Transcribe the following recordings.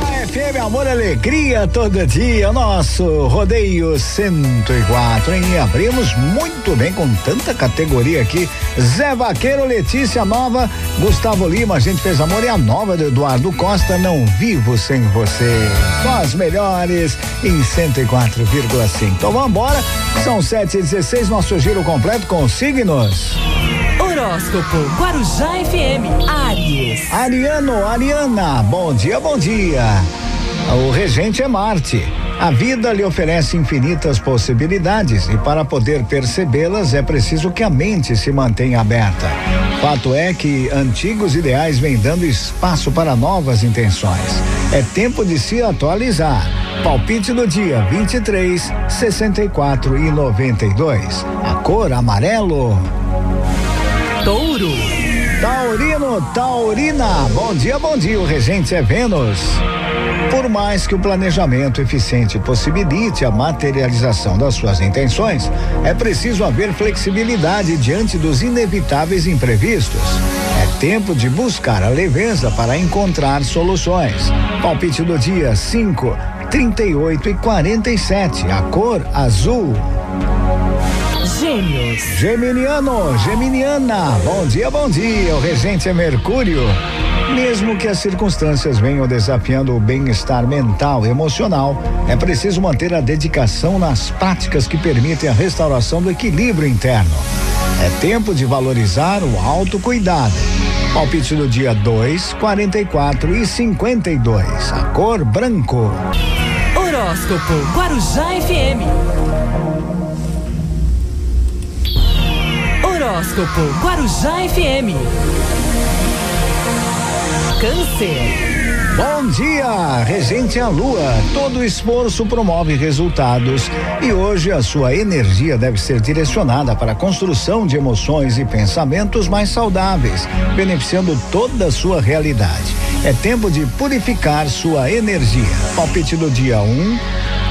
FM, amor, alegria todo dia. Nosso rodeio 104, hein? Abrimos muito bem com tanta categoria aqui. Zé Vaqueiro, Letícia Nova, Gustavo Lima, a gente fez amor e a nova do Eduardo Costa, não vivo sem você. Só as melhores em 104,5. Então vamos embora. São 7 e 16 nosso giro completo com signos. Horóscopo Guarujá FM Aries. Ariano, Ariana, bom dia, bom dia. O regente é Marte. A vida lhe oferece infinitas possibilidades e para poder percebê-las é preciso que a mente se mantenha aberta. Fato é que antigos ideais vêm dando espaço para novas intenções. É tempo de se atualizar. Palpite do dia 23, 64 e 92. A cor amarelo. Touro. Taurino, Taurina, bom dia, bom dia, o regente é Vênus. Por mais que o planejamento eficiente possibilite a materialização das suas intenções, é preciso haver flexibilidade diante dos inevitáveis imprevistos. É tempo de buscar a leveza para encontrar soluções. Palpite do dia 5, 38 e 47, a cor azul. Gêmeos. Geminiano, Geminiana, bom dia, bom dia. O regente é Mercúrio. Mesmo que as circunstâncias venham desafiando o bem-estar mental e emocional, é preciso manter a dedicação nas práticas que permitem a restauração do equilíbrio interno. É tempo de valorizar o autocuidado. Palpite do dia 2, 44 e 52. A cor branco. Horóscopo Guarujá FM. Horóscopo Guarujá FM. Câncer. Bom dia, regente a lua. Todo esforço promove resultados e hoje a sua energia deve ser direcionada para a construção de emoções e pensamentos mais saudáveis, beneficiando toda a sua realidade. É tempo de purificar sua energia. Palpite do dia 1, um,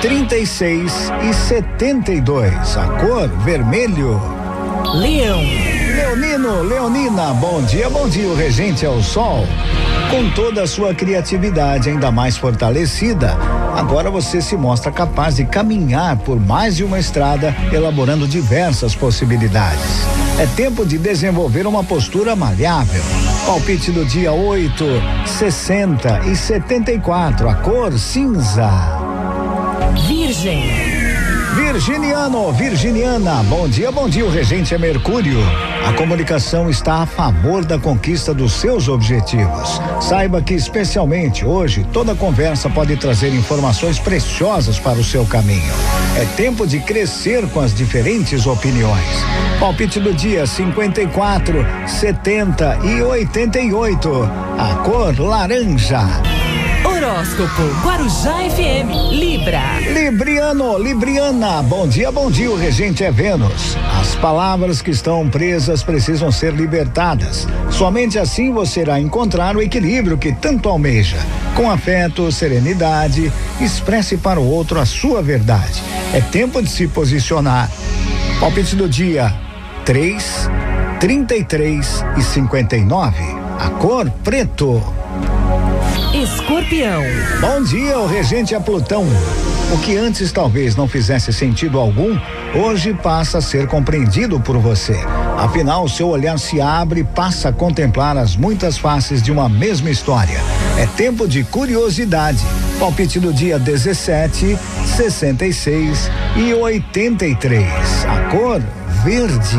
36 e 72. A cor vermelho. Leão. Leonino, Leonina, bom dia, bom dia. O regente é o sol. Com toda a sua criatividade ainda mais fortalecida, agora você se mostra capaz de caminhar por mais de uma estrada, elaborando diversas possibilidades. É tempo de desenvolver uma postura maleável. Palpite do dia 8, 60 e 74, a cor cinza. Virgem. Virginiano, Virginiana, bom dia, bom dia. O regente é Mercúrio. A comunicação está a favor da conquista dos seus objetivos. Saiba que, especialmente hoje, toda conversa pode trazer informações preciosas para o seu caminho. É tempo de crescer com as diferentes opiniões. Palpite do dia 54, 70 e 88. A cor laranja. Horóscopo Guarujá FM Libra. Libriano, Libriana, bom dia, bom dia. O regente é Vênus. As palavras que estão presas precisam ser libertadas. Somente assim você irá encontrar o equilíbrio que tanto almeja. Com afeto, serenidade, expresse para o outro a sua verdade. É tempo de se posicionar. Palpite do dia: 3, 33 e 59. A cor preto. Escorpião. Bom dia, o regente é Plutão. O que antes talvez não fizesse sentido algum, hoje passa a ser compreendido por você. Afinal, seu olhar se abre e passa a contemplar as muitas faces de uma mesma história. É tempo de curiosidade. Palpite do dia 17, 66 e 83. A cor verde.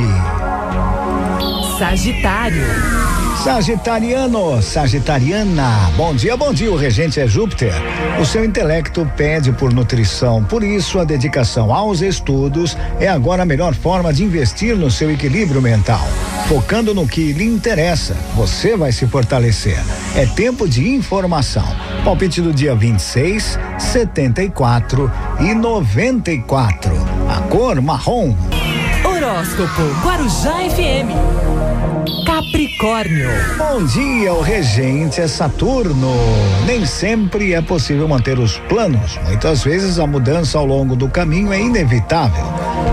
Sagitário. Sagitariano, Sagitariana, bom dia, bom dia. O regente é Júpiter. O seu intelecto pede por nutrição, por isso a dedicação aos estudos é agora a melhor forma de investir no seu equilíbrio mental. Focando no que lhe interessa, você vai se fortalecer. É tempo de informação. Palpite do dia 26, 74 e 94. A cor marrom. Horóscopo Guarujá FM. Capricórnio. Bom dia, o regente é Saturno. Nem sempre é possível manter os planos. Muitas vezes a mudança ao longo do caminho é inevitável.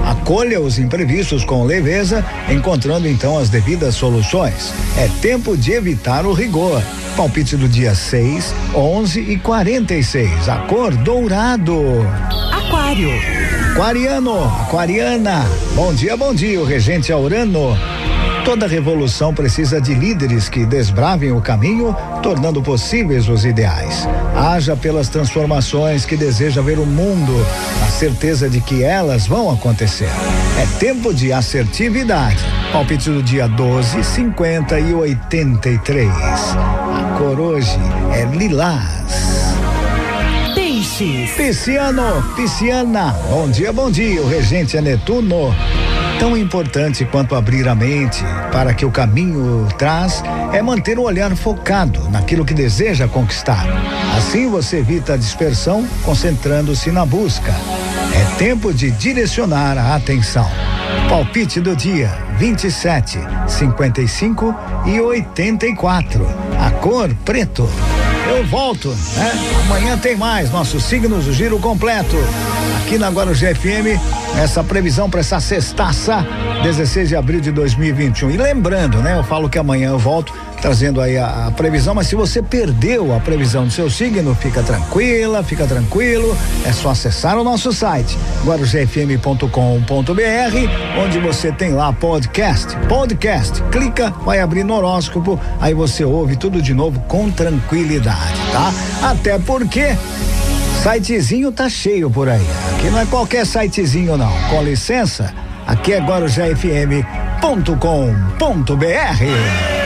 Acolha os imprevistos com leveza, encontrando então as devidas soluções. É tempo de evitar o rigor. Palpite do dia 6, 11 e 46. A cor dourado. Aquário. Aquariano, aquariana. Bom dia, bom dia. O regente é Urano. Toda revolução precisa de líderes que desbravem o caminho, tornando possíveis os ideais. Haja pelas transformações que deseja ver o mundo, na certeza de que elas vão acontecer. É tempo de assertividade. Palpite do dia 12, 50 e 83. A cor hoje é lilás. Peixes. Pisciano, pisciana, bom dia, bom dia. O regente é Netuno. Tão importante quanto abrir a mente para que o caminho traz é manter o olhar focado naquilo que deseja conquistar. Assim você evita a dispersão, concentrando-se na busca. É tempo de direcionar a atenção. Palpite do dia 27, 55 e 84. A cor preto. Eu volto, né? Amanhã tem mais nossos signos, o giro completo. Aqui na Guarujá FM, essa previsão para essa sextaça, 16 de abril de 2021. E lembrando, né? Eu falo que amanhã eu volto trazendo aí a, a, previsão, mas se você perdeu a previsão do seu signo, fica tranquila, fica tranquilo, é só acessar o nosso site, guarujafm.com.br, onde você tem lá podcast, podcast, clica, vai abrir no horóscopo, aí você ouve tudo de novo com tranquilidade, tá? Até porque sitezinho tá cheio por aí, aqui não é qualquer sitezinho não, com licença, aqui é guarujafm.com.br.